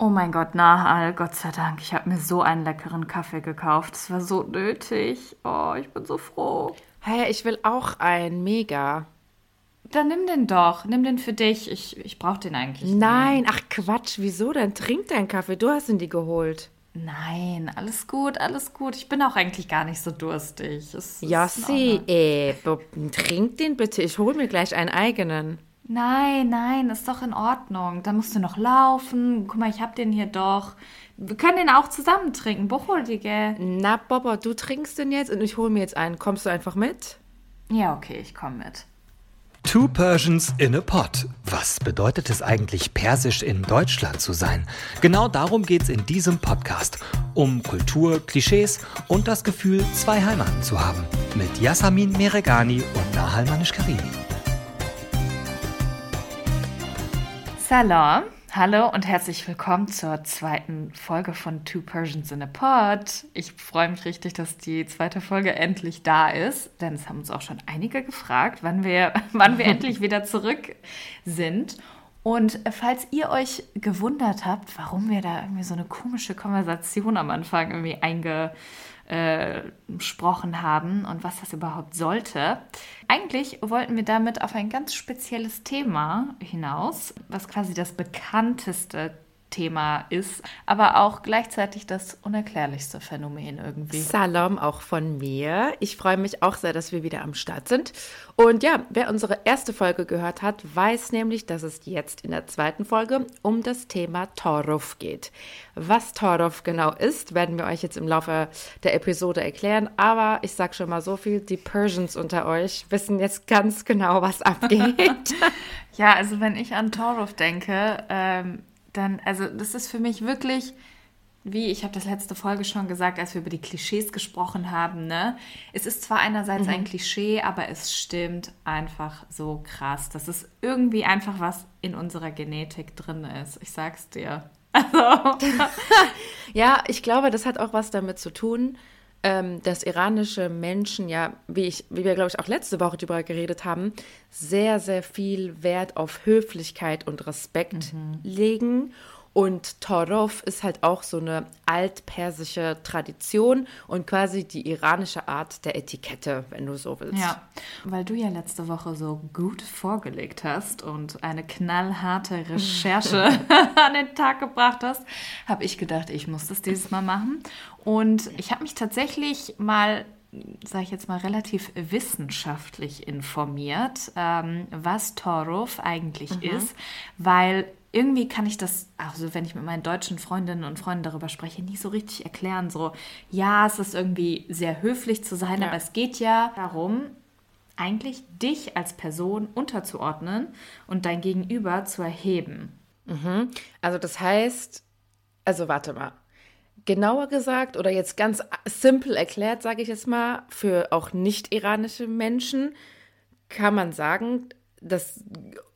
Oh mein Gott, Nahal, Gott sei Dank. Ich habe mir so einen leckeren Kaffee gekauft. Es war so nötig. Oh, ich bin so froh. Hey, ich will auch einen. Mega. Dann nimm den doch. Nimm den für dich. Ich, ich brauche den eigentlich. Nein, ach Quatsch. Wieso denn? Trink deinen Kaffee. Du hast ihn dir geholt. Nein, alles gut, alles gut. Ich bin auch eigentlich gar nicht so durstig. Es, ja, sie, äh, trink den bitte. Ich hole mir gleich einen eigenen. Nein, nein, ist doch in Ordnung. Da musst du noch laufen. Guck mal, ich hab den hier doch. Wir können den auch zusammen trinken. Buchholdige. Na, Bobo, du trinkst den jetzt und ich hole mir jetzt einen. Kommst du einfach mit? Ja, okay, ich komme mit. Two Persians in a Pot. Was bedeutet es eigentlich, persisch in Deutschland zu sein? Genau darum geht's in diesem Podcast. Um Kultur, Klischees und das Gefühl, zwei Heimaten zu haben. Mit Yasamin Meregani und Nahal Manischkarimi. Salam, hallo und herzlich willkommen zur zweiten Folge von Two Persians in a Pod. Ich freue mich richtig, dass die zweite Folge endlich da ist, denn es haben uns auch schon einige gefragt, wann wir, wann wir endlich wieder zurück sind. Und falls ihr euch gewundert habt, warum wir da irgendwie so eine komische Konversation am Anfang irgendwie einge gesprochen haben und was das überhaupt sollte. Eigentlich wollten wir damit auf ein ganz spezielles Thema hinaus, was quasi das bekannteste Thema ist, aber auch gleichzeitig das unerklärlichste Phänomen irgendwie. Salam auch von mir. Ich freue mich auch sehr, dass wir wieder am Start sind. Und ja, wer unsere erste Folge gehört hat, weiß nämlich, dass es jetzt in der zweiten Folge um das Thema Toruf geht. Was Toruf genau ist, werden wir euch jetzt im Laufe der Episode erklären. Aber ich sage schon mal so viel, die Persians unter euch wissen jetzt ganz genau, was abgeht. ja, also wenn ich an Toruf denke, ähm, dann, also das ist für mich wirklich, wie ich habe das letzte Folge schon gesagt, als wir über die Klischees gesprochen haben, ne? Es ist zwar einerseits mhm. ein Klischee, aber es stimmt einfach so krass. Das ist irgendwie einfach was in unserer Genetik drin ist. Ich sag's dir. Also. ja, ich glaube, das hat auch was damit zu tun, ähm, dass iranische Menschen ja, wie, ich, wie wir, glaube ich, auch letzte Woche darüber geredet haben, sehr, sehr viel Wert auf Höflichkeit und Respekt mhm. legen und Torov ist halt auch so eine altpersische Tradition und quasi die iranische Art der Etikette, wenn du so willst. Ja, weil du ja letzte Woche so gut vorgelegt hast und eine knallharte Recherche an den Tag gebracht hast, habe ich gedacht, ich muss das dieses Mal machen. Und ich habe mich tatsächlich mal sage ich jetzt mal, relativ wissenschaftlich informiert, ähm, was Torov eigentlich mhm. ist, weil irgendwie kann ich das, also wenn ich mit meinen deutschen Freundinnen und Freunden darüber spreche, nicht so richtig erklären. So, ja, es ist irgendwie sehr höflich zu sein, ja. aber es geht ja darum, eigentlich dich als Person unterzuordnen und dein Gegenüber zu erheben. Mhm. Also das heißt, also warte mal, genauer gesagt oder jetzt ganz simpel erklärt, sage ich jetzt mal, für auch nicht iranische Menschen, kann man sagen, das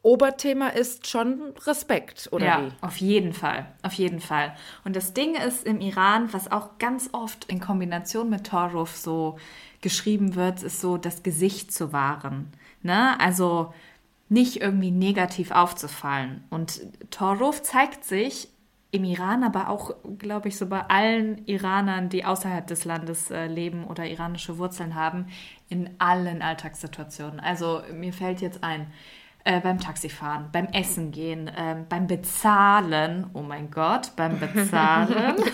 Oberthema ist schon Respekt, oder ja, wie? auf jeden Fall, auf jeden Fall. Und das Ding ist im Iran, was auch ganz oft in Kombination mit Toruf so geschrieben wird, ist so das Gesicht zu wahren. Ne? Also nicht irgendwie negativ aufzufallen. Und Toruf zeigt sich im Iran, aber auch, glaube ich, so bei allen Iranern, die außerhalb des Landes äh, leben oder iranische Wurzeln haben, in allen Alltagssituationen. Also mir fällt jetzt ein, äh, beim Taxifahren, beim Essen gehen, äh, beim Bezahlen, oh mein Gott, beim Bezahlen.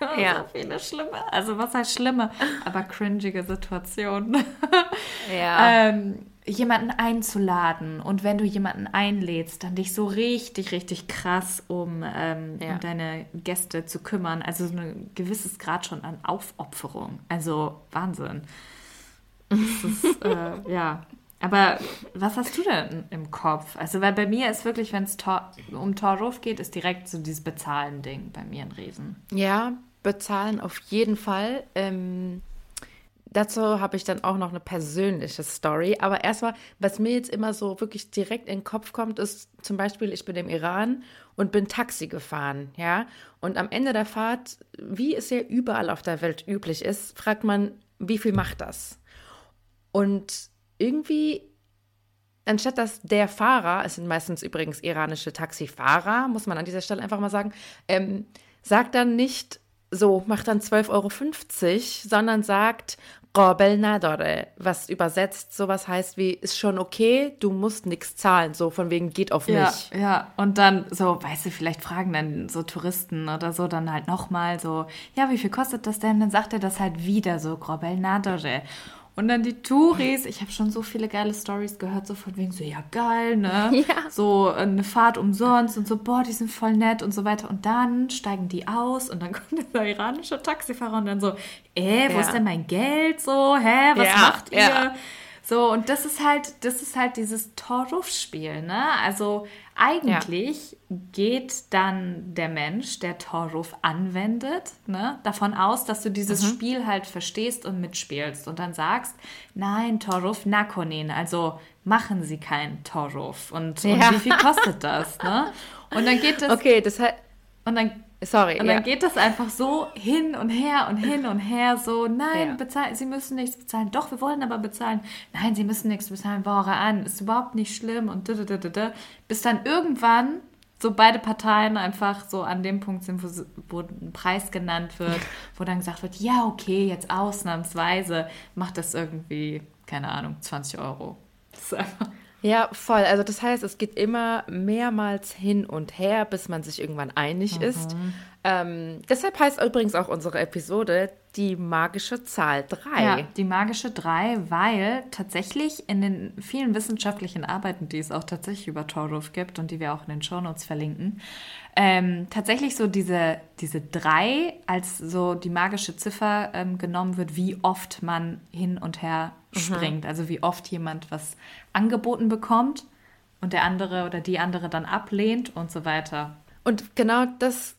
ja. So viele schlimme, also was heißt schlimme, aber cringige Situationen. ja. Ähm, jemanden einzuladen und wenn du jemanden einlädst, dann dich so richtig, richtig krass um, ähm, ja. um deine Gäste zu kümmern. Also so ein gewisses Grad schon an Aufopferung. Also Wahnsinn. Das ist, äh, ja. Aber was hast du denn im Kopf? Also, weil bei mir ist wirklich, wenn es um Torruf geht, ist direkt so dieses Bezahlen-Ding bei mir ein Riesen. Ja, bezahlen auf jeden Fall. Ähm, Dazu habe ich dann auch noch eine persönliche Story. Aber erstmal, was mir jetzt immer so wirklich direkt in den Kopf kommt, ist zum Beispiel, ich bin im Iran und bin Taxi gefahren, ja. Und am Ende der Fahrt, wie es ja überall auf der Welt üblich ist, fragt man, wie viel macht das? Und irgendwie anstatt dass der Fahrer, es sind meistens übrigens iranische Taxifahrer, muss man an dieser Stelle einfach mal sagen, ähm, sagt dann nicht so, macht dann 12,50 Euro, sondern sagt, Robel Nadore, was übersetzt sowas heißt wie, ist schon okay, du musst nichts zahlen, so von wegen geht auf mich. Ja, ja, und dann so, weißt du, vielleicht fragen dann so Touristen oder so dann halt nochmal so, ja, wie viel kostet das denn? Dann sagt er das halt wieder so, Robel Nadore. Und dann die Touris, ich habe schon so viele geile Stories gehört, so von wegen so, ja geil, ne? Ja. So eine Fahrt umsonst und so, boah, die sind voll nett und so weiter. Und dann steigen die aus und dann kommt der iranische Taxifahrer und dann so, äh, wo Ja. ist denn mein Geld? So, hä, was Ja, macht ihr? Ja. So, und das ist halt, das ist halt dieses Torruf-Spiel, ne? Also eigentlich geht dann der Mensch, der Torruf anwendet, ne, davon aus, dass du dieses Mhm. Spiel halt verstehst und mitspielst und dann sagst, nein, Torruf nakonin, also machen Sie keinen Torruf. Und, und Ja. wie viel kostet das, ne? Und dann geht das, Okay, das hat, und dann sorry, und ja. dann geht das einfach so hin und her und hin und her, so, nein, Ja. bezahlen, Sie müssen nichts bezahlen. Doch, wir wollen aber bezahlen. Nein, Sie müssen nichts bezahlen, Ware an, ist überhaupt nicht schlimm und da, da, da, da, da. Bis dann irgendwann so beide Parteien einfach so an dem Punkt sind, wo, wo ein Preis genannt wird, wo dann gesagt wird, ja, okay, jetzt ausnahmsweise macht das irgendwie, keine Ahnung, 20 Euro. Das ist einfach, Ja, voll. Also das heißt, es geht immer mehrmals hin und her, bis man sich irgendwann einig ist. Ähm, deshalb heißt übrigens auch unsere Episode die magische Zahl 3. Ja, die magische 3, weil tatsächlich in den vielen wissenschaftlichen Arbeiten, die es auch tatsächlich über Torruf gibt und die wir auch in den Shownotes verlinken, ähm, tatsächlich so diese, diese 3 als so die magische Ziffer ähm, genommen wird, wie oft man hin und her springt. Also wie oft jemand was angeboten bekommt und der andere oder die andere dann ablehnt und so weiter. Und genau das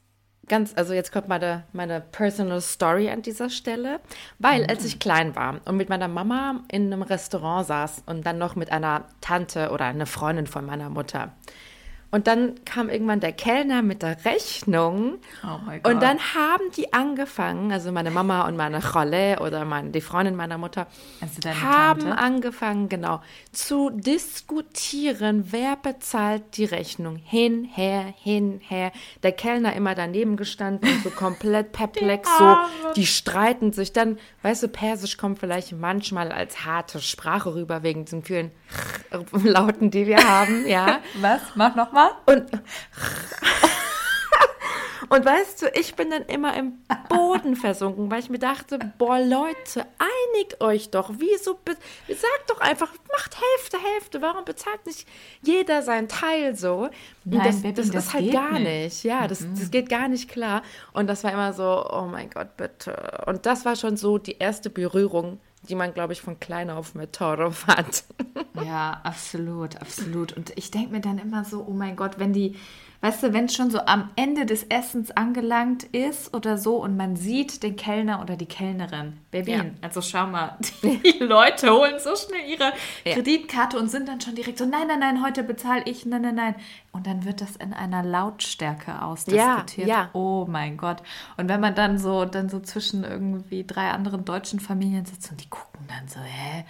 ganz, also jetzt kommt meine, meine personal story an dieser Stelle, weil als ich klein war und mit meiner Mama in einem Restaurant saß und dann noch mit einer Tante oder einer Freundin von meiner Mutter. Und dann kam irgendwann der Kellner mit der Rechnung. Oh mein Gott. Und dann haben die angefangen, also meine Mama und meine Cholle oder meine, die Freundin meiner Mutter, Also haben Tante? angefangen, genau, zu diskutieren, wer bezahlt die Rechnung. Hin, her, hin, her. Der Kellner immer daneben gestanden, so komplett perplex, so, die streiten sich. Dann, weißt du, Persisch kommt vielleicht manchmal als harte Sprache rüber, wegen diesen vielen Lauten, die wir haben, ja. Was? Mach nochmal. Und, und weißt du, ich bin dann immer im Boden versunken, weil ich mir dachte, boah, Leute, einigt euch doch. Wieso, sagt doch einfach, macht Hälfte, Hälfte. Warum bezahlt nicht jeder sein Teil so? Nein, das, Baby, das, das ist halt geht gar nicht. nicht. Ja, das, das geht gar nicht klar. Und das war immer so, oh mein Gott, bitte. Und das war schon so die erste Berührung, die man, glaube ich, von klein auf mit Torov hat. Ja, absolut, absolut. Und ich denke mir dann immer so, oh mein Gott, wenn die, weißt du, wenn es schon so am Ende des Essens angelangt ist oder so und man sieht den Kellner oder die Kellnerin, Berlin, Ja. also schau mal, die Leute holen so schnell ihre Ja. Kreditkarte und sind dann schon direkt so, nein, nein, nein, heute bezahle ich, nein, nein, nein. Und dann wird das in einer Lautstärke ausdiskutiert. Ja, ja. Oh mein Gott. Und wenn man dann so, dann so zwischen irgendwie drei anderen deutschen Familien sitzt und die gucken dann so, hä?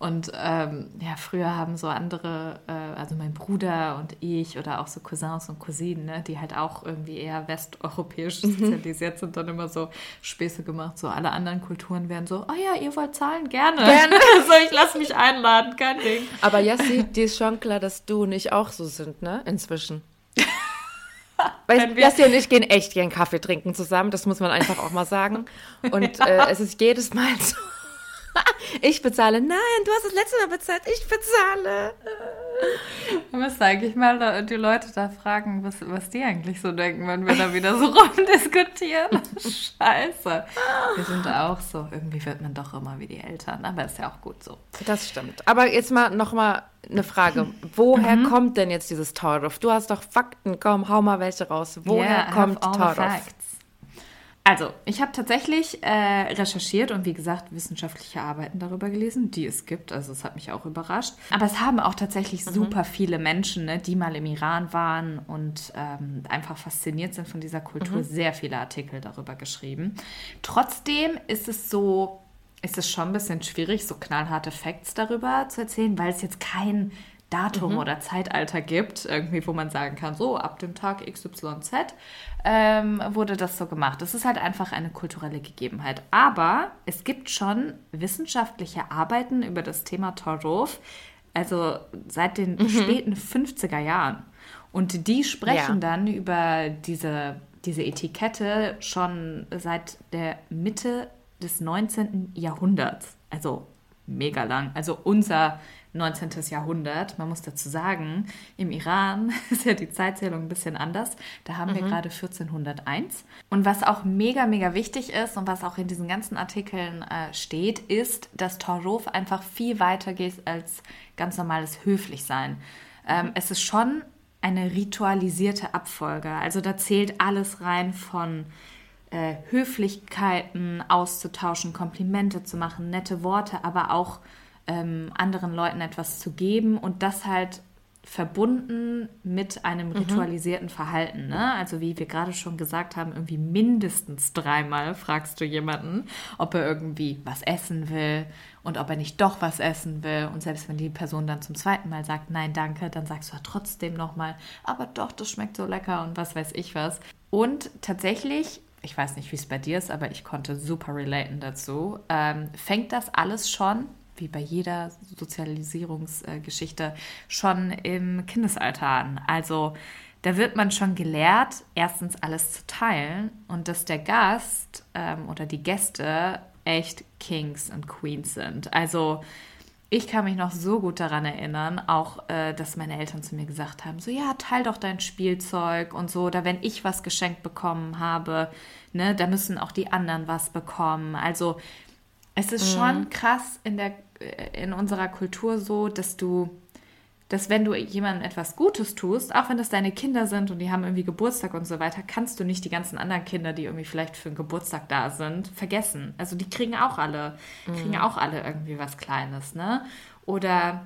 Und ähm, ja, früher haben so andere, äh, also mein Bruder und ich oder auch so Cousins und Cousinen, ne, die halt auch irgendwie eher westeuropäisch Mhm. sozialisiert sind, dann immer so Späße gemacht. So alle anderen Kulturen wären so, oh ja, ihr wollt zahlen, gerne. Gerne. so, ich lasse mich einladen, kein Ding. Aber Jassi, dir ist schon klar, dass du und ich auch so sind, ne? Inzwischen. Wir- Jassi und ich gehen echt gern Kaffee trinken zusammen, das muss man einfach auch mal sagen. Und äh, es ist jedes Mal so. Ich bezahle, nein, du hast das letzte Mal bezahlt, ich bezahle. Man müsste eigentlich mal die Leute da fragen, was, was die eigentlich so denken, wenn wir da wieder so rumdiskutieren. Scheiße. Wir sind auch so. Irgendwie wird man doch immer wie die Eltern, aber ist ja auch gut so. Das stimmt. Aber jetzt mal noch mal eine Frage. Woher kommt denn jetzt dieses Torf? Du hast doch Fakten, komm, hau mal welche raus. Woher Yeah, kommt have all the Torf? facts. Also, ich habe tatsächlich äh, recherchiert und wie gesagt wissenschaftliche Arbeiten darüber gelesen, die es gibt. Also es hat mich auch überrascht. Aber es haben auch tatsächlich super viele Menschen, ne, die mal im Iran waren und ähm, einfach fasziniert sind von dieser Kultur, sehr viele Artikel darüber geschrieben. Trotzdem ist es so, ist es schon ein bisschen schwierig, so knallharte Facts darüber zu erzählen, weil es jetzt kein Datum mhm. oder Zeitalter gibt, irgendwie, wo man sagen kann, so ab dem Tag XYZ ähm, wurde das so gemacht. Das ist halt einfach eine kulturelle Gegebenheit. Aber es gibt schon wissenschaftliche Arbeiten über das Thema Torov, also seit den mhm. späten 50er Jahren. Und die sprechen ja. dann über diese, diese Etikette schon seit der Mitte des 19. Jahrhunderts. Also mega lang. Also unser 19. Jahrhundert. Man muss dazu sagen, im Iran ist ja die Zeitzählung ein bisschen anders. Da haben mhm. wir gerade 1401. Und was auch mega, mega wichtig ist und was auch in diesen ganzen Artikeln äh, steht, ist, dass Torov einfach viel weiter geht als ganz normales Höflichsein. Ähm, mhm. Es ist schon eine ritualisierte Abfolge. Also da zählt alles rein von äh, Höflichkeiten auszutauschen, Komplimente zu machen, nette Worte, aber auch ähm, anderen Leuten etwas zu geben und das halt verbunden mit einem mhm. ritualisierten mhm. Verhalten. Ne? Also wie wir gerade schon gesagt haben, irgendwie mindestens dreimal fragst du jemanden, ob er irgendwie was essen will und ob er nicht doch was essen will. Und selbst wenn die Person dann zum zweiten Mal sagt, nein, danke, dann sagst du ja trotzdem nochmal, aber doch, das schmeckt so lecker und was weiß ich was. Und tatsächlich ich weiß nicht, wie es bei dir ist, aber ich konnte super relaten dazu. Ähm, fängt das alles schon wie bei jeder Sozialisierungsgeschichte, schon im Kindesalter an. Also da wird man schon gelehrt, erstens alles zu teilen und dass der Gast ähm, oder die Gäste echt Kings und Queens sind. Also ich kann mich noch so gut daran erinnern, auch äh, dass meine Eltern zu mir gesagt haben, so ja, teil doch dein Spielzeug und so, oder wenn ich was geschenkt bekommen habe, ne, da müssen auch die anderen was bekommen. Also es ist mhm. schon krass in der äh, in unserer Kultur so, dass du, dass wenn du jemandem etwas Gutes tust, auch wenn das deine Kinder sind und die haben irgendwie Geburtstag und so weiter, kannst du nicht die ganzen anderen Kinder, die irgendwie vielleicht für einen Geburtstag da sind, vergessen. Also die kriegen auch alle, mhm. kriegen auch alle irgendwie was Kleines, ne? Oder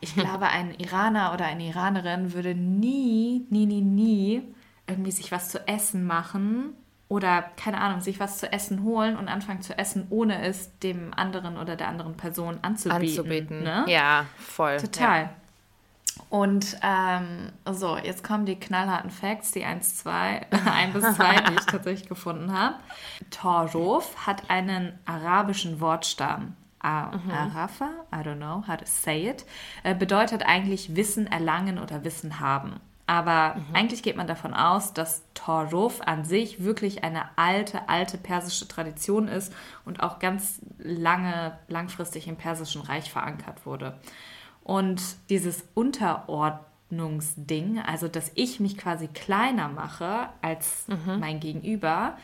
ich glaube, ein Iraner oder eine Iranerin würde nie, nie, nie, nie irgendwie sich was zu essen machen oder keine Ahnung, sich was zu essen holen und anfangen zu essen, ohne es dem anderen oder der anderen Person anzubieten. Anzubieten. Ne? Ja, voll. Total. Ja. Und ähm, so, jetzt kommen die knallharten Facts, die 1, 2, 1 bis 2, die ich tatsächlich gefunden habe. Torov hat einen arabischen Wortstamm. Mhm. Arafa, I don't know how to say it, äh, bedeutet eigentlich Wissen erlangen oder Wissen haben. Aber mhm. eigentlich geht man davon aus, dass Toruf an sich wirklich eine alte, alte persische Tradition ist und auch ganz lange, langfristig im Persischen Reich verankert wurde. Und dieses Unterordnungsding, also dass ich mich quasi kleiner mache als mhm. mein Gegenüber,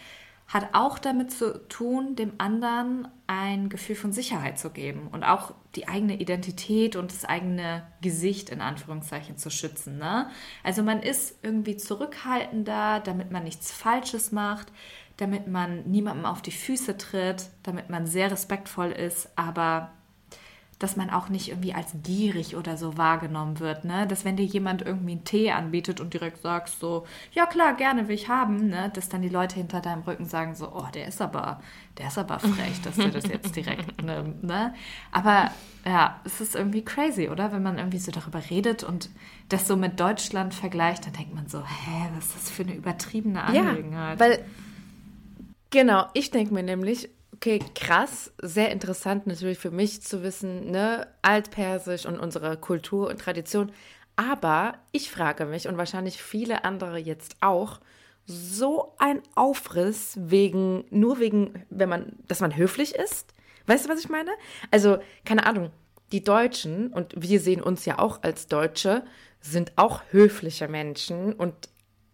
hat auch damit zu tun, dem anderen ein Gefühl von Sicherheit zu geben und auch die eigene Identität und das eigene Gesicht in Anführungszeichen zu schützen. Ne? Also man ist irgendwie zurückhaltender, damit man nichts Falsches macht, damit man niemandem auf die Füße tritt, damit man sehr respektvoll ist, aber dass man auch nicht irgendwie als gierig oder so wahrgenommen wird, ne? Dass wenn dir jemand irgendwie einen Tee anbietet und direkt sagst so, ja klar, gerne will ich haben, ne? Dass dann die Leute hinter deinem Rücken sagen so, oh, der ist aber, der ist aber frech, dass der das jetzt direkt nimmt, ne? Aber ja, es ist irgendwie crazy, oder? Wenn man irgendwie so darüber redet und das so mit Deutschland vergleicht, dann denkt man so, hä, was ist das für eine übertriebene Angelegenheit? Ja, weil, genau, ich denke mir nämlich, Okay, krass, sehr interessant natürlich für mich zu wissen, ne, Altpersisch und unsere Kultur und Tradition. Aber ich frage mich und wahrscheinlich viele andere jetzt auch, so ein Aufriss wegen, nur wegen, wenn man, dass man höflich ist? Weißt du, was ich meine? Also, keine Ahnung, die Deutschen, und wir sehen uns ja auch als Deutsche, sind auch höfliche Menschen und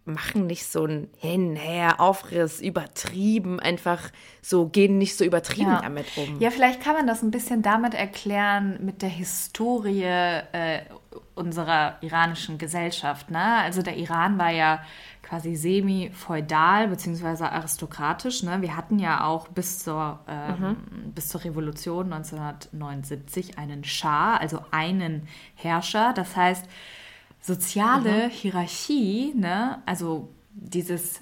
machen nicht so ein Hin-Her, Aufriss, übertrieben, einfach so, gehen nicht so übertrieben ja. damit um. Ja, vielleicht kann man das ein bisschen damit erklären, mit der Historie äh, unserer iranischen Gesellschaft. Ne? Also der Iran war ja quasi semi-feudal bzw. aristokratisch. Ne? Wir hatten ja auch bis zur, ähm, mhm. bis zur Revolution 1979 einen Schah, also einen Herrscher. Das heißt, soziale mhm. Hierarchie, ne, also dieses,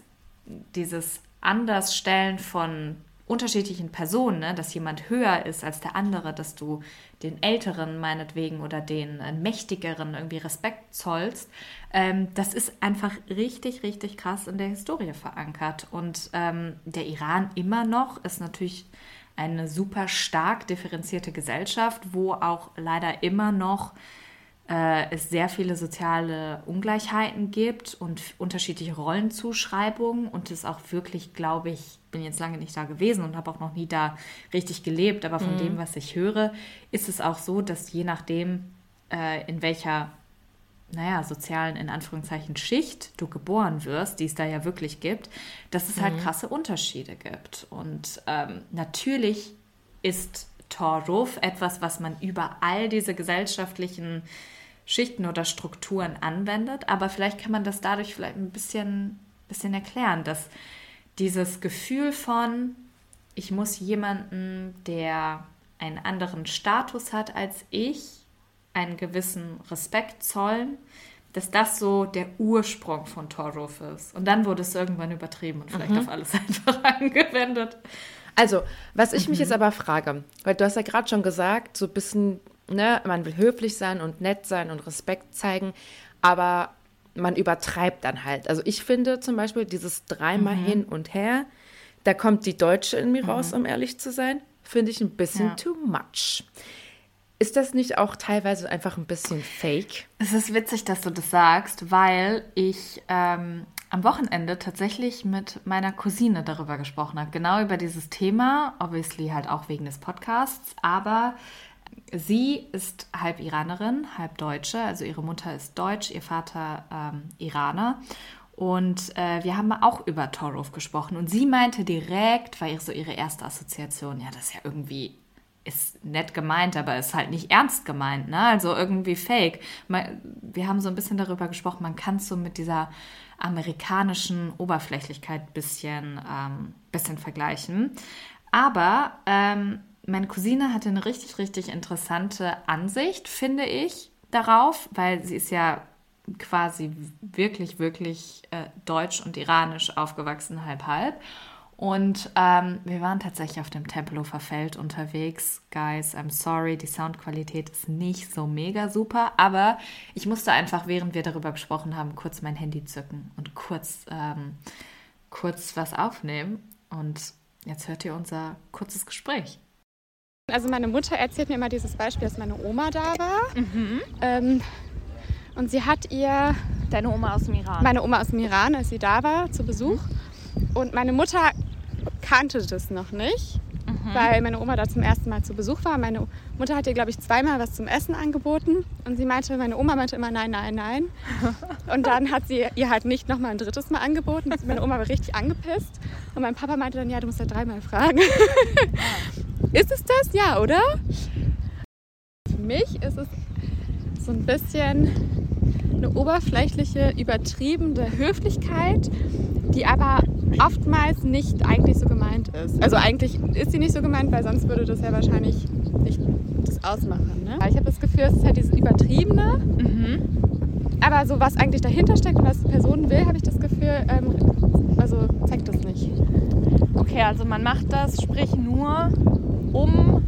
dieses Andersstellen von unterschiedlichen Personen, ne, dass jemand höher ist als der andere, dass du den Älteren meinetwegen oder den Mächtigeren irgendwie Respekt zollst, ähm, das ist einfach richtig, richtig krass in der Historie verankert. Und ähm, der Iran immer noch ist natürlich eine super stark differenzierte Gesellschaft, wo auch leider immer noch es sehr viele soziale Ungleichheiten gibt und unterschiedliche Rollenzuschreibungen und es auch wirklich, glaube ich, bin jetzt lange nicht da gewesen und habe auch noch nie da richtig gelebt, aber von mhm. dem, was ich höre, ist es auch so, dass je nachdem, äh, in welcher naja, sozialen, in Anführungszeichen, Schicht du geboren wirst, die es da ja wirklich gibt, dass es halt mhm. halt krasse Unterschiede gibt. Und ähm, natürlich ist Torruf etwas, was man über all diese gesellschaftlichen Schichten oder Strukturen anwendet, aber vielleicht kann man das dadurch vielleicht ein bisschen, bisschen erklären, dass dieses Gefühl von, ich muss jemanden, der einen anderen Status hat als ich, einen gewissen Respekt zollen, dass das so der Ursprung von Torruf ist. Und dann wurde es irgendwann übertrieben und vielleicht mhm. auf alles einfach angewendet. Also, was ich mich mhm. jetzt aber frage, weil du hast ja gerade schon gesagt, so ein bisschen, ne, man will höflich sein und nett sein und Respekt zeigen, aber man übertreibt dann halt. Also ich finde zum Beispiel dieses dreimal mhm. hin und her, da kommt die Deutsche in mir raus, mhm. um ehrlich zu sein, finde ich ein bisschen ja. too much. Ist das nicht auch teilweise einfach ein bisschen fake? Es ist witzig, dass du das sagst, weil ich ähm, am Wochenende tatsächlich mit meiner Cousine darüber gesprochen habe. Genau über dieses Thema, obviously halt auch wegen des Podcasts, aber sie ist halb Iranerin, halb Deutsche. Also ihre Mutter ist Deutsch, ihr Vater ähm, Iraner. Und äh, wir haben auch über Torov gesprochen. Und sie meinte direkt, war so ihre erste Assoziation, ja, das ist ja irgendwie ist nett gemeint, aber ist halt nicht ernst gemeint, ne? Also irgendwie fake. Wir haben so ein bisschen darüber gesprochen, man kann es so mit dieser amerikanischen Oberflächlichkeit ein bisschen, ähm, bisschen vergleichen. Aber ähm, meine Cousine hatte eine richtig, richtig interessante Ansicht, finde ich, darauf, weil sie ist ja quasi wirklich, wirklich äh, deutsch und iranisch aufgewachsen, halb, halb. Und ähm, wir waren tatsächlich auf dem Tempelhofer Feld unterwegs. Guys, I'm sorry, die Soundqualität ist nicht so mega super, aber ich musste einfach, während wir darüber gesprochen haben, kurz mein Handy zücken und kurz, ähm, kurz was aufnehmen. Und jetzt hört ihr unser kurzes Gespräch. Also meine Mutter erzählt mir immer dieses Beispiel, dass meine Oma da war. Mhm. Ähm, und sie hat ihr... Deine Oma aus dem Iran? Meine Oma aus dem Iran, als sie da war, zu Besuch. Und meine Mutter kannte das noch nicht, mhm. weil meine Oma da zum ersten Mal zu Besuch war. Meine Mutter hat ihr, glaube ich, zweimal was zum Essen angeboten und sie meinte, meine Oma meinte immer nein, nein, nein. Und dann hat sie ihr halt nicht nochmal ein drittes Mal angeboten. Meine Oma war richtig angepisst und mein Papa meinte dann, ja, du musst ja dreimal fragen. ist es das? Ja, oder? Für mich ist es so ein bisschen eine oberflächliche, übertriebene Höflichkeit, die aber oftmals nicht eigentlich so gemeint ist. Also eigentlich ist sie nicht so gemeint, weil sonst würde das ja wahrscheinlich nicht das ausmachen. Ne? Ich habe das Gefühl, es ist halt dieses Übertriebene. Mhm. Aber so was eigentlich dahinter steckt und was die Person will, habe ich das Gefühl, ähm, also zeigt das nicht. Okay, also man macht das, sprich nur, um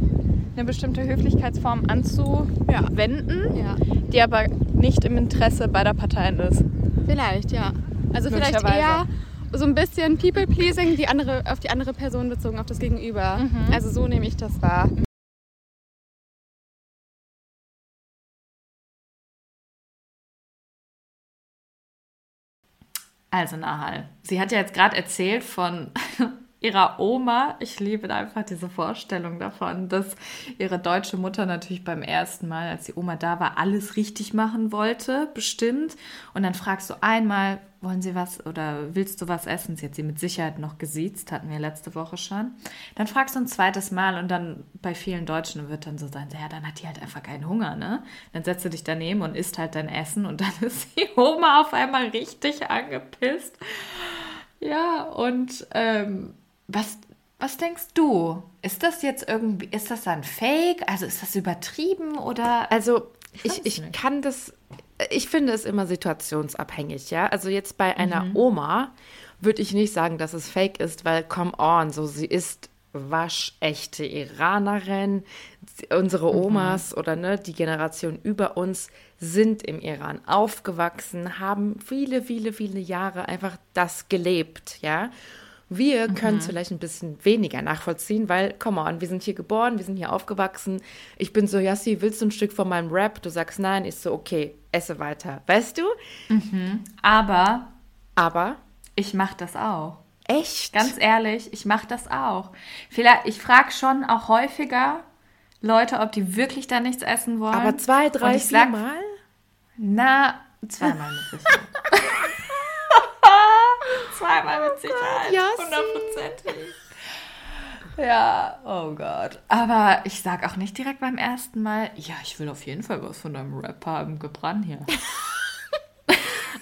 eine bestimmte Höflichkeitsform anzuwenden, ja. die aber nicht im Interesse beider Parteien ist. Vielleicht, ja. Also vielleicht eher so ein bisschen People-Pleasing die andere, auf die andere Person bezogen, auf das Gegenüber. Mhm. Also so nehme ich das wahr. Also Nahal, sie hat ja jetzt gerade erzählt von ihrer Oma. Ich liebe einfach diese Vorstellung davon, dass ihre deutsche Mutter natürlich beim ersten Mal, als die Oma da war, alles richtig machen wollte, bestimmt. Und dann fragst du einmal, wollen Sie was oder willst du was essen? Sie hat sie mit Sicherheit noch gesiezt, hatten wir letzte Woche schon. Dann fragst du ein zweites Mal und dann bei vielen Deutschen wird dann so sein, ja, dann hat die halt einfach keinen Hunger, ne? Dann setzt du dich daneben und isst halt dein Essen und dann ist die Oma auf einmal richtig angepisst. Ja, und ähm, was, was denkst du? Ist das jetzt irgendwie, ist das ein Fake? Also ist das übertrieben oder? Also ich, ich, ich kann das, ich finde es immer situationsabhängig, ja. Also jetzt bei einer mhm. Oma würde ich nicht sagen, dass es Fake ist, weil come on, so sie ist waschechte Iranerin. Unsere Mhm. Omas oder ne, die Generation über uns sind im Iran aufgewachsen, haben viele, viele, viele Jahre einfach das gelebt, ja. Wir können es vielleicht ein bisschen weniger nachvollziehen, weil, come on, wir sind hier geboren, wir sind hier aufgewachsen. Ich bin so, Yassi, willst du ein Stück von meinem Rap? Du sagst nein, ich so, okay, esse weiter. Weißt du? Aber Aber ich mache das auch. echt? Ganz ehrlich, ich mache das auch. Vielleicht, ich frage schon auch häufiger Leute, ob die wirklich da nichts essen wollen. aber zwei, drei, ich sag, vier Mal? Na, zweimal mit Sicherheit. Zweimal mit Sicherheit. Yassi. Hundertprozentig. Ja, oh Gott. Aber ich sag auch nicht direkt beim ersten Mal, ja, ich will auf jeden Fall was von deinem Rap haben, gebrannt hier.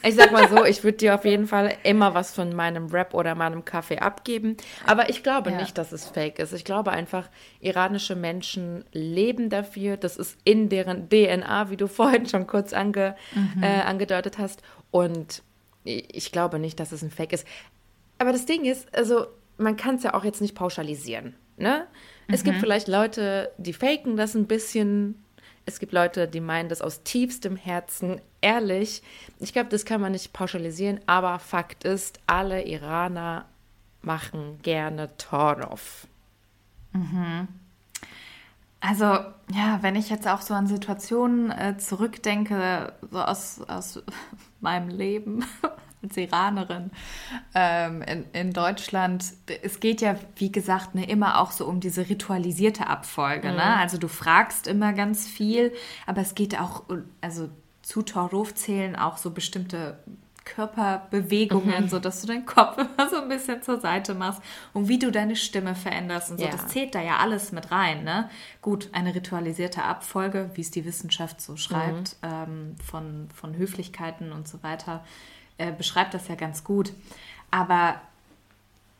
Ich sag mal so, ich würde dir auf jeden Fall immer was von meinem Rap oder meinem Kaffee abgeben. Aber ich glaube Ja. nicht, dass es fake ist. Ich glaube einfach, iranische Menschen leben dafür. Das ist in deren DNA, wie du vorhin schon kurz ange, äh, angedeutet hast. Und ich glaube nicht, dass es ein Fake ist. Aber das Ding ist, also man kann es ja auch jetzt nicht pauschalisieren. Ne? Es gibt vielleicht Leute, die faken das ein bisschen. Es gibt Leute, die meinen das aus tiefstem Herzen ehrlich. Ich glaube, das kann man nicht pauschalisieren, aber Fakt ist, alle Iraner machen gerne Torov. Also, ja, wenn ich jetzt auch so an Situationen äh, zurückdenke, so aus, aus meinem Leben als Iranerin ähm, in, in Deutschland, es geht ja, wie gesagt, ne, immer auch so um diese ritualisierte Abfolge. Ne? Also du fragst immer ganz viel, aber es geht auch, also zu Torruf zählen auch so bestimmte Körperbewegungen, so dass du deinen Kopf immer so ein bisschen zur Seite machst und wie du deine Stimme veränderst und so. Ja. Das zählt da ja alles mit rein. Ne? Gut, eine ritualisierte Abfolge, wie es die Wissenschaft so schreibt, ähm, von, von Höflichkeiten und so weiter, äh, beschreibt das ja ganz gut. Aber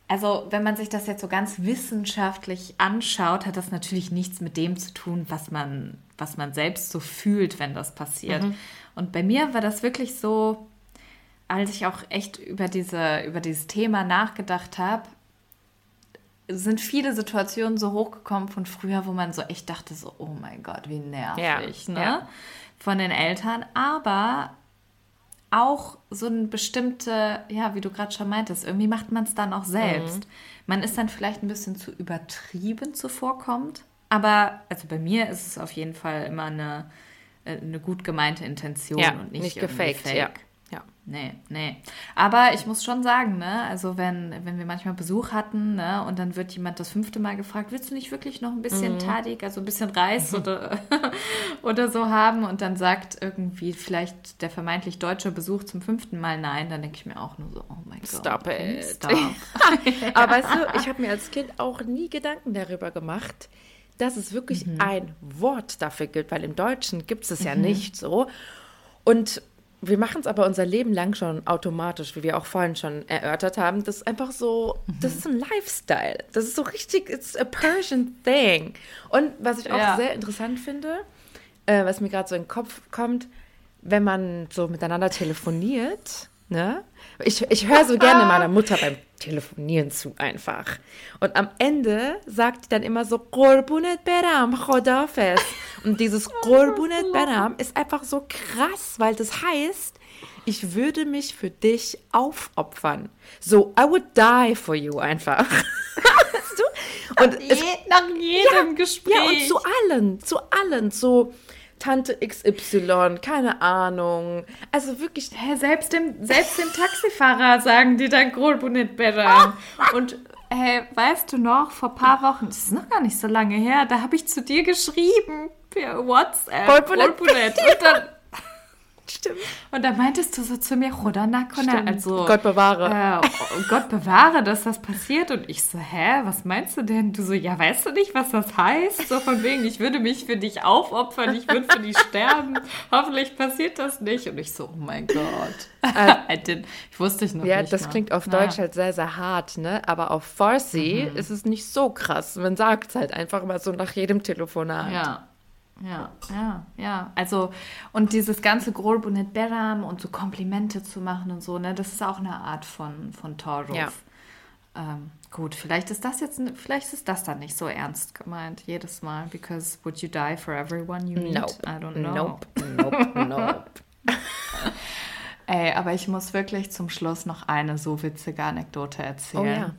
also, wenn man sich das jetzt so ganz wissenschaftlich anschaut, hat das natürlich nichts mit dem zu tun, was man, was man selbst so fühlt, wenn das passiert. Und bei mir war das wirklich so, als ich auch echt über, diese, über dieses Thema nachgedacht habe, sind viele Situationen so hochgekommen von früher, wo man so echt dachte, so, oh mein Gott, wie nervig, Ja, ne? ja. Von den Eltern. Aber auch so eine bestimmte, ja, wie du gerade schon meintest, irgendwie macht man es dann auch selbst. Man ist dann vielleicht ein bisschen zu übertrieben zuvorkommt. Aber, also bei mir ist es auf jeden Fall immer eine, äh, eine gut gemeinte Intention Ja, und nicht, nicht gefaked, fake. ja. Nee, nee. Aber ich muss schon sagen, ne, also wenn, wenn wir manchmal Besuch hatten, ne, und dann wird jemand das fünfte Mal gefragt, willst du nicht wirklich noch ein bisschen Tadig, also ein bisschen Reis oder, oder so haben? Und dann sagt irgendwie vielleicht der vermeintlich deutsche Besuch zum fünften Mal nein, dann denke ich mir auch nur so, oh mein Gott. Stop it. Stop. Aber weißt du, ich habe mir als Kind auch nie Gedanken darüber gemacht, dass es wirklich ein Wort dafür gibt, weil im Deutschen gibt es es ja nicht so. Und wir machen es aber unser Leben lang schon automatisch, wie wir auch vorhin schon erörtert haben. Das ist einfach so, das ist ein Lifestyle. Das ist so richtig, it's a Persian thing. Und was ich auch Ja. sehr interessant finde, äh, was mir gerade so in den Kopf kommt, wenn man so miteinander telefoniert, ne? Ich, ich höre so gerne meiner Mutter beim Telefonieren zu einfach. Und am Ende sagt die dann immer so, Qurbunet Beram, Khodafes. Und dieses Qurbunet Beram ist einfach so krass, weil das heißt, ich würde mich für dich aufopfern. So, I would die for you einfach. weißt du? Und es nach jedem Gespräch. ja, und zu allen, zu allen, so Tante XY, keine Ahnung. Also wirklich, Hä, selbst dem, selbst dem Taxifahrer sagen die dann Grolbunet better. Und hey, weißt du noch, vor ein paar Wochen, das ist noch gar nicht so lange her, da habe ich zu dir geschrieben per WhatsApp. Grolbunet. Und dann, stimmt. und dann meintest du so zu mir, Rodanakona, also Gott bewahre. äh, oh Gott bewahre, dass das passiert. Und ich so, hä, was meinst du denn? Du so, ja, weißt du nicht, was das heißt? So von wegen, ich würde mich für dich aufopfern, ich würde für dich sterben. Hoffentlich passiert das nicht. Und ich so, oh mein Gott. Didn't- ich wusste ich noch Ja, nicht. das mal. klingt auf Naja. Deutsch halt sehr, sehr hart, ne? Aber auf Farsi ist es nicht so krass. Man sagt es halt einfach mal so nach jedem Telefonat. Ja. Ja, ja, ja. Also, und dieses ganze Grolbunet Beram und so Komplimente zu machen und so, ne, das ist auch eine Art von, von Toruf. Ja. ähm, gut, vielleicht ist das jetzt, vielleicht ist das dann nicht so ernst gemeint jedes Mal, because would you die for everyone you meet? Nope. I don't know. Nope, nope, nope. Ey, aber ich muss wirklich zum Schluss noch eine so witzige Anekdote erzählen. Oh ja.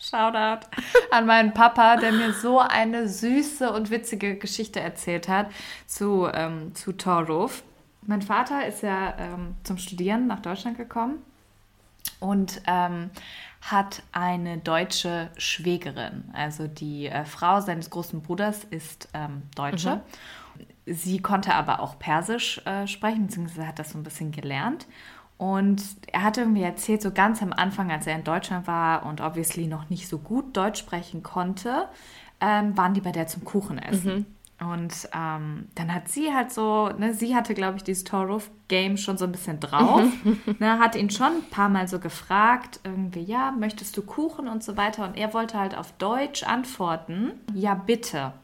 Shoutout an meinen Papa, der mir so eine süße und witzige Geschichte erzählt hat zu, ähm, zu Torruf. Mein Vater ist ja ähm, zum Studieren nach Deutschland gekommen und ähm, hat eine deutsche Schwägerin. Also die äh, Frau seines großen Bruders ist ähm, Deutsche. Sie konnte aber auch Persisch äh, sprechen, beziehungsweise hat das so ein bisschen gelernt. Und er hat irgendwie erzählt, so ganz am Anfang, als er in Deutschland war und obviously noch nicht so gut Deutsch sprechen konnte, ähm, waren die bei der zum Kuchenessen. Und ähm, dann hat sie halt so, ne, sie hatte, glaube ich, dieses Toruf-Game schon so ein bisschen drauf. ne, hat ihn schon ein paar Mal so gefragt, irgendwie, ja, möchtest du Kuchen und so weiter. Und er wollte halt auf Deutsch antworten, ja, bitte.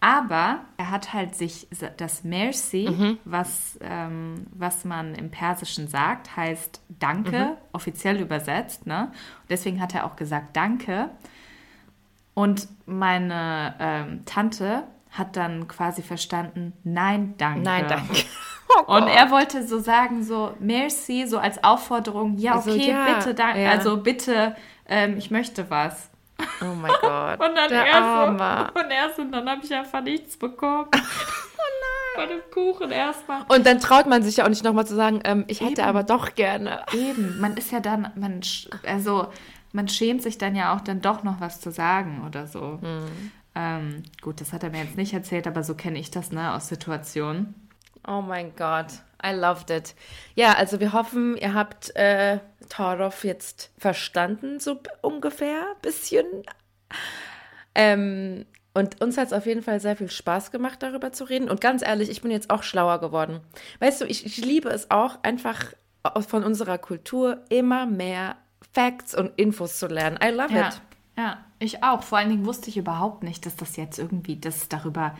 Aber er hat halt sich das Merci, was, ähm, was man im Persischen sagt, heißt Danke, offiziell übersetzt. Ne? Deswegen hat er auch gesagt Danke. Und meine ähm, Tante hat dann quasi verstanden, nein, danke. Nein, danke. Und er wollte so sagen, so merci, so als Aufforderung, ja, Also, okay, ja, bitte, danke, ja. also bitte, ähm, ich möchte was. Oh mein Gott. Und dann der er Arme. so, und er so, und dann habe ich einfach nichts bekommen. oh nein. Bei dem Kuchen erstmal. Und dann traut man sich ja auch nicht nochmal zu sagen, ähm, ich hätte Eben. aber doch gerne. Eben, man ist ja dann, man, sch- also man schämt sich dann ja auch dann doch noch was zu sagen oder so. Ähm, gut, das hat er mir jetzt nicht erzählt, aber so kenne ich das, ne, aus Situationen. Oh mein Gott, I loved it. Ja, also wir hoffen, ihr habt äh, Torov jetzt verstanden, so ungefähr, bisschen. Ähm, und uns hat es auf jeden Fall sehr viel Spaß gemacht, darüber zu reden. Und ganz ehrlich, ich bin jetzt auch schlauer geworden. Weißt du, ich, ich liebe es auch, einfach von unserer Kultur immer mehr Facts und Infos zu lernen. I love Ja, it. ja, ich auch. Vor allen Dingen wusste ich überhaupt nicht, dass das jetzt irgendwie, dass darüber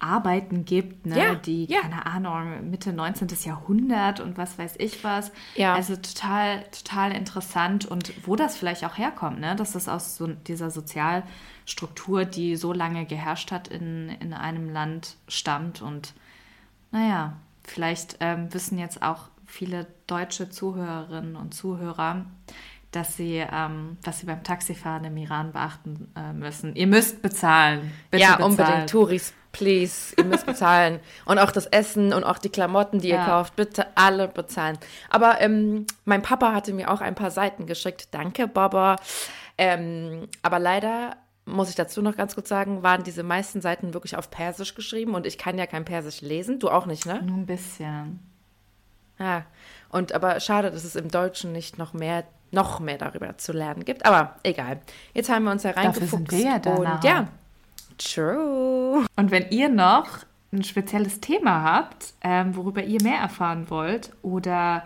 Arbeiten gibt, ne, Ja, die, ja. keine Ahnung, Mitte 19. Jahrhundert und was weiß ich was. Ja. Also total, total interessant und wo das vielleicht auch herkommt, ne, dass das aus so dieser Sozialstruktur, die so lange geherrscht hat in, in einem Land, stammt und naja, vielleicht ähm, wissen jetzt auch viele deutsche Zuhörerinnen und Zuhörer, dass sie, ähm, was sie beim Taxifahren im Iran beachten äh, müssen. Ihr müsst bezahlen. Bitte ja, bezahlt. unbedingt. Touris, please. Ihr müsst bezahlen. und auch das Essen und auch die Klamotten, die ihr Ja. kauft, bitte alle bezahlen. Aber ähm, mein Papa hatte mir auch ein paar Seiten geschickt. Danke, Baba. Ähm, aber leider muss ich dazu noch ganz kurz sagen, waren diese meisten Seiten wirklich auf Persisch geschrieben und ich kann ja kein Persisch lesen. Du auch nicht, ne? Nur ein bisschen. Ja. Und aber schade, dass es im Deutschen nicht noch mehr noch mehr darüber zu lernen gibt. Aber egal. Jetzt haben wir uns da Dafür reingefuchst. sind wir ja und ja, true. Und wenn ihr noch ein spezielles Thema habt, ähm, worüber ihr mehr erfahren wollt oder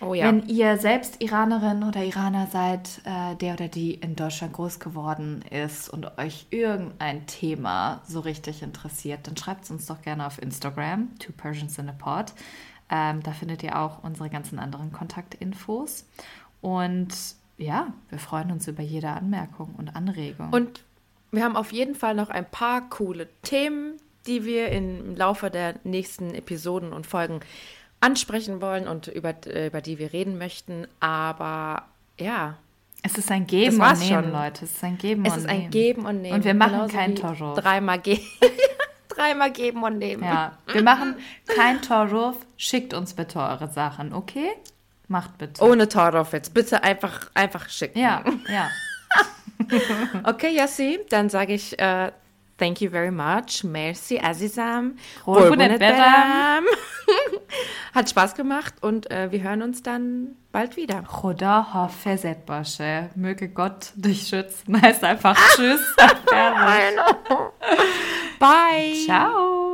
Oh ja. Wenn ihr selbst Iranerin oder Iraner seid, äh, der oder die in Deutschland groß geworden ist und euch irgendein Thema so richtig interessiert, dann schreibt es uns doch gerne auf Instagram, Two Persians in a Pod. Ähm, da findet ihr auch unsere ganzen anderen Kontaktinfos. Und ja, wir freuen uns über jede Anmerkung und Anregung. Und wir haben auf jeden Fall noch ein paar coole Themen, die wir im Laufe der nächsten Episoden und Folgen ansprechen wollen und über, äh, über die wir reden möchten. Aber ja, es ist ein Geben und Nehmen, schon. Leute. Es ist ein Geben es und ist Nehmen. ein Geben und Nehmen. Und wir machen Genauso kein Torruf. Dreimal, ge dreimal geben und nehmen. Ja, wir machen kein Torruf. Schickt uns bitte eure Sachen, okay? Macht bitte. Ohne Torov jetzt. Bitte einfach, einfach schicken. Ja, ja. Okay, Yassi, dann sage ich äh, thank you very much. Merci, Azizam. Beram. Hat Spaß gemacht und äh, wir hören uns dann bald wieder. Khoda hafezet bashe. Möge Gott dich schützen. Heißt einfach Tschüss. Bye. Ciao.